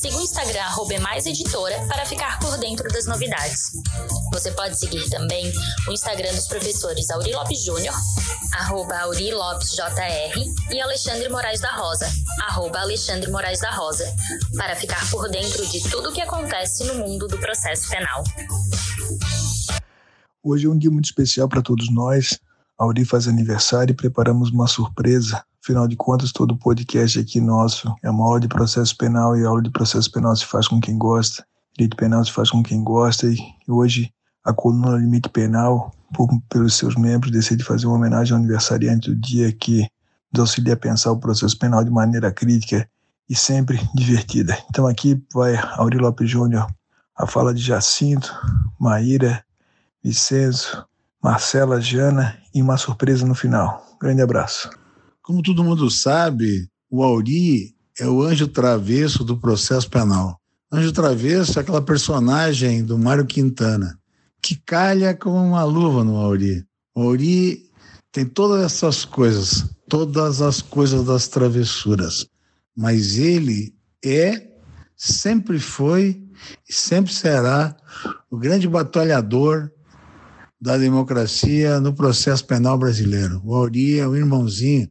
Siga o Instagram @emaiseditora para ficar por dentro das novidades. Você pode seguir também o Instagram dos professores Auri Lopes Júnior, arroba Auri Lopes JR, e Alexandre Moraes da Rosa, arroba Alexandre Moraes da Rosa, para ficar por dentro de tudo o que acontece no mundo do processo penal. Hoje é um dia muito especial para todos nós. Auri faz aniversário e preparamos uma surpresa. Afinal de contas, todo podcast aqui nosso é uma aula de processo penal e a aula de processo penal se faz com quem gosta. Direito penal se faz com quem gosta e hoje a coluna Limite Penal, por, pelos seus membros, decide fazer uma homenagem ao aniversariante do dia que nos auxilia a pensar o processo penal de maneira crítica e sempre divertida. Então aqui vai Aurélio Lopes Júnior, a fala de Jacinto, Maíra, Vicenzo, Marcela, Jana e uma surpresa no final. Grande abraço. Como todo mundo sabe, o Auri é o anjo travesso do processo penal. Anjo Travesso é aquela personagem do Mário Quintana, que calha como uma luva no Auri. O Auri tem todas essas coisas, todas as coisas das travessuras, mas ele é, sempre foi e sempre será o grande batalhador da democracia no processo penal brasileiro. O Auri é o irmãozinho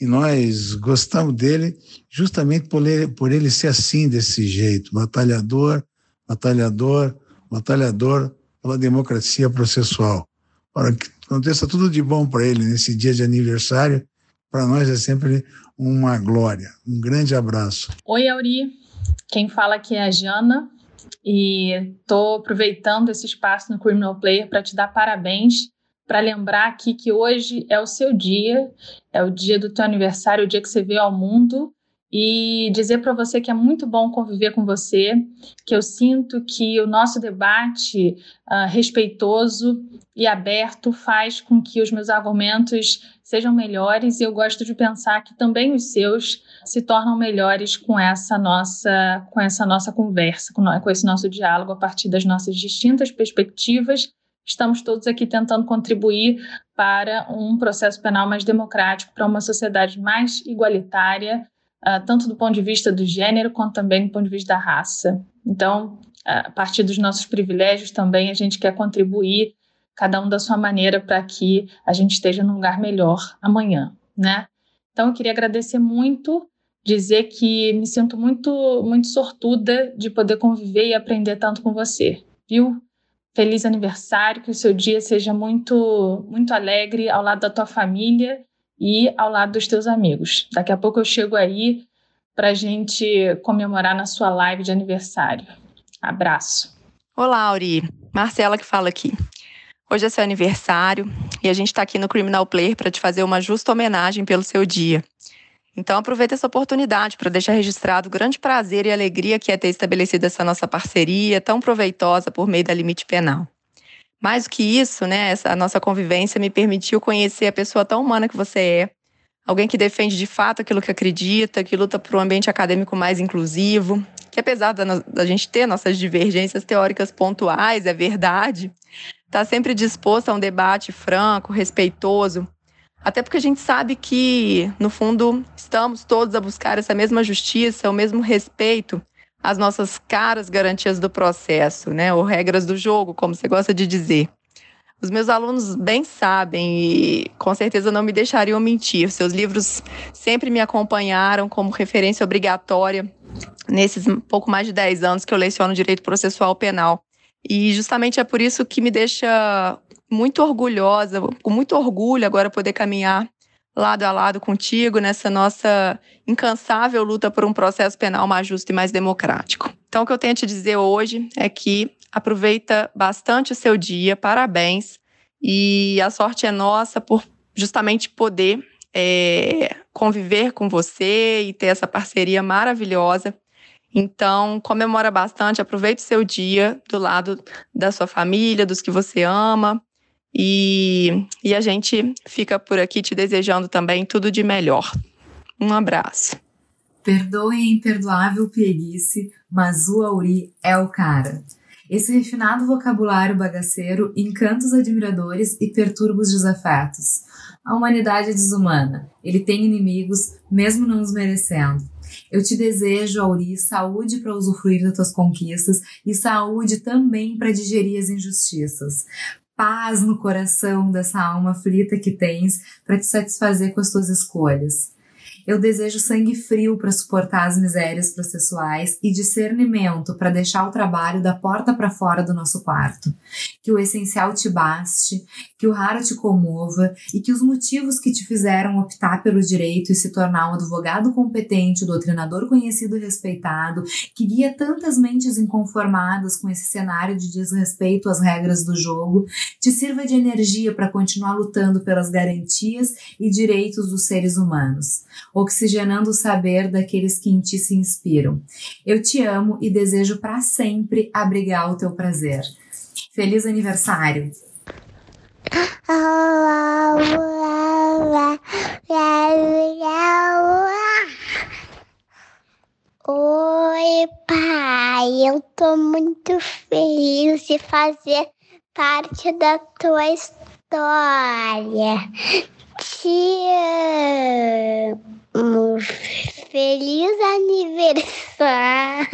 e nós gostamos dele justamente por ele, por ele ser assim, desse jeito, batalhador, batalhador, batalhador pela democracia processual. Para que aconteça tudo de bom para ele nesse dia de aniversário, para nós é sempre uma glória. Um grande abraço. Oi, Auri. Quem fala aqui é a Jana e estou aproveitando esse espaço no Criminal Player para te dar parabéns para lembrar aqui que hoje é o seu dia, é o dia do teu aniversário, o dia que você veio ao mundo. E dizer para você que é muito bom conviver com você, que eu sinto que o nosso debate uh, respeitoso e aberto faz com que os meus argumentos sejam melhores e eu gosto de pensar que também os seus se tornam melhores com essa nossa com essa nossa conversa, com, com esse nosso diálogo a partir das nossas distintas perspectivas estamos todos aqui tentando contribuir para um processo penal mais democrático, para uma sociedade mais igualitária, uh, tanto do ponto de vista do gênero quanto também do ponto de vista da raça. Então, a partir dos nossos privilégios também, a gente quer contribuir, cada um da sua maneira, para que a gente esteja num lugar melhor amanhã, né? Então, eu queria agradecer muito, dizer que me sinto muito, muito sortuda de poder conviver e aprender tanto com você, viu? Feliz aniversário, que o seu dia seja muito, muito alegre ao lado da tua família e ao lado dos teus amigos. Daqui a pouco eu chego aí para a gente comemorar na sua live de aniversário. Abraço. Olá, Auri. Marcela que fala aqui. Hoje é seu aniversário e a gente está aqui no Criminal Player para te fazer uma justa homenagem pelo seu dia. Então aproveita essa oportunidade para deixar registrado o grande prazer e alegria que é ter estabelecido essa nossa parceria tão proveitosa por meio da limite penal. Mais do que isso, né, essa nossa convivência me permitiu conhecer a pessoa tão humana que você é, alguém que defende de fato aquilo que acredita, que luta por um ambiente acadêmico mais inclusivo, que apesar da, da gente ter nossas divergências teóricas pontuais, é verdade, está sempre disposto a um debate franco, respeitoso, até porque a gente sabe que, no fundo, estamos todos a buscar essa mesma justiça, o mesmo respeito às nossas caras garantias do processo, né? Ou regras do jogo, como você gosta de dizer. Os meus alunos bem sabem e com certeza não me deixariam mentir. Seus livros sempre me acompanharam como referência obrigatória nesses pouco mais de 10 anos que eu leciono direito processual penal. E justamente é por isso que me deixa muito orgulhosa, com muito orgulho agora poder caminhar lado a lado contigo nessa nossa incansável luta por um processo penal mais justo e mais democrático. Então, o que eu tenho a te dizer hoje é que aproveita bastante o seu dia, parabéns, e a sorte é nossa por justamente poder é, conviver com você e ter essa parceria maravilhosa. Então, comemora bastante, aproveite o seu dia do lado da sua família, dos que você ama, e, e a gente fica por aqui te desejando também tudo de melhor. Um abraço. Perdoem a imperdoável preguice, mas o Auri é o cara. Esse refinado vocabulário bagaceiro encanta os admiradores e perturba os desafetos. A humanidade é desumana. Ele tem inimigos, mesmo não os merecendo. Eu te desejo, Auri, saúde para usufruir das tuas conquistas e saúde também para digerir as injustiças. Paz no coração dessa alma aflita que tens para te satisfazer com as tuas escolhas. Eu desejo sangue frio para suportar as misérias processuais e discernimento para deixar o trabalho da porta para fora do nosso quarto. Que o essencial te baste, que o raro te comova e que os motivos que te fizeram optar pelo direito e se tornar um advogado competente, um doutrinador conhecido e respeitado, que guia tantas mentes inconformadas com esse cenário de desrespeito às regras do jogo, te sirva de energia para continuar lutando pelas garantias e direitos dos seres humanos oxigenando o saber daqueles que em ti se inspiram. Eu te amo e desejo para sempre abrigar o teu prazer. Feliz aniversário! Oi, pai, eu tô muito feliz de fazer parte da tua história. Te amo. Feliz aniversário.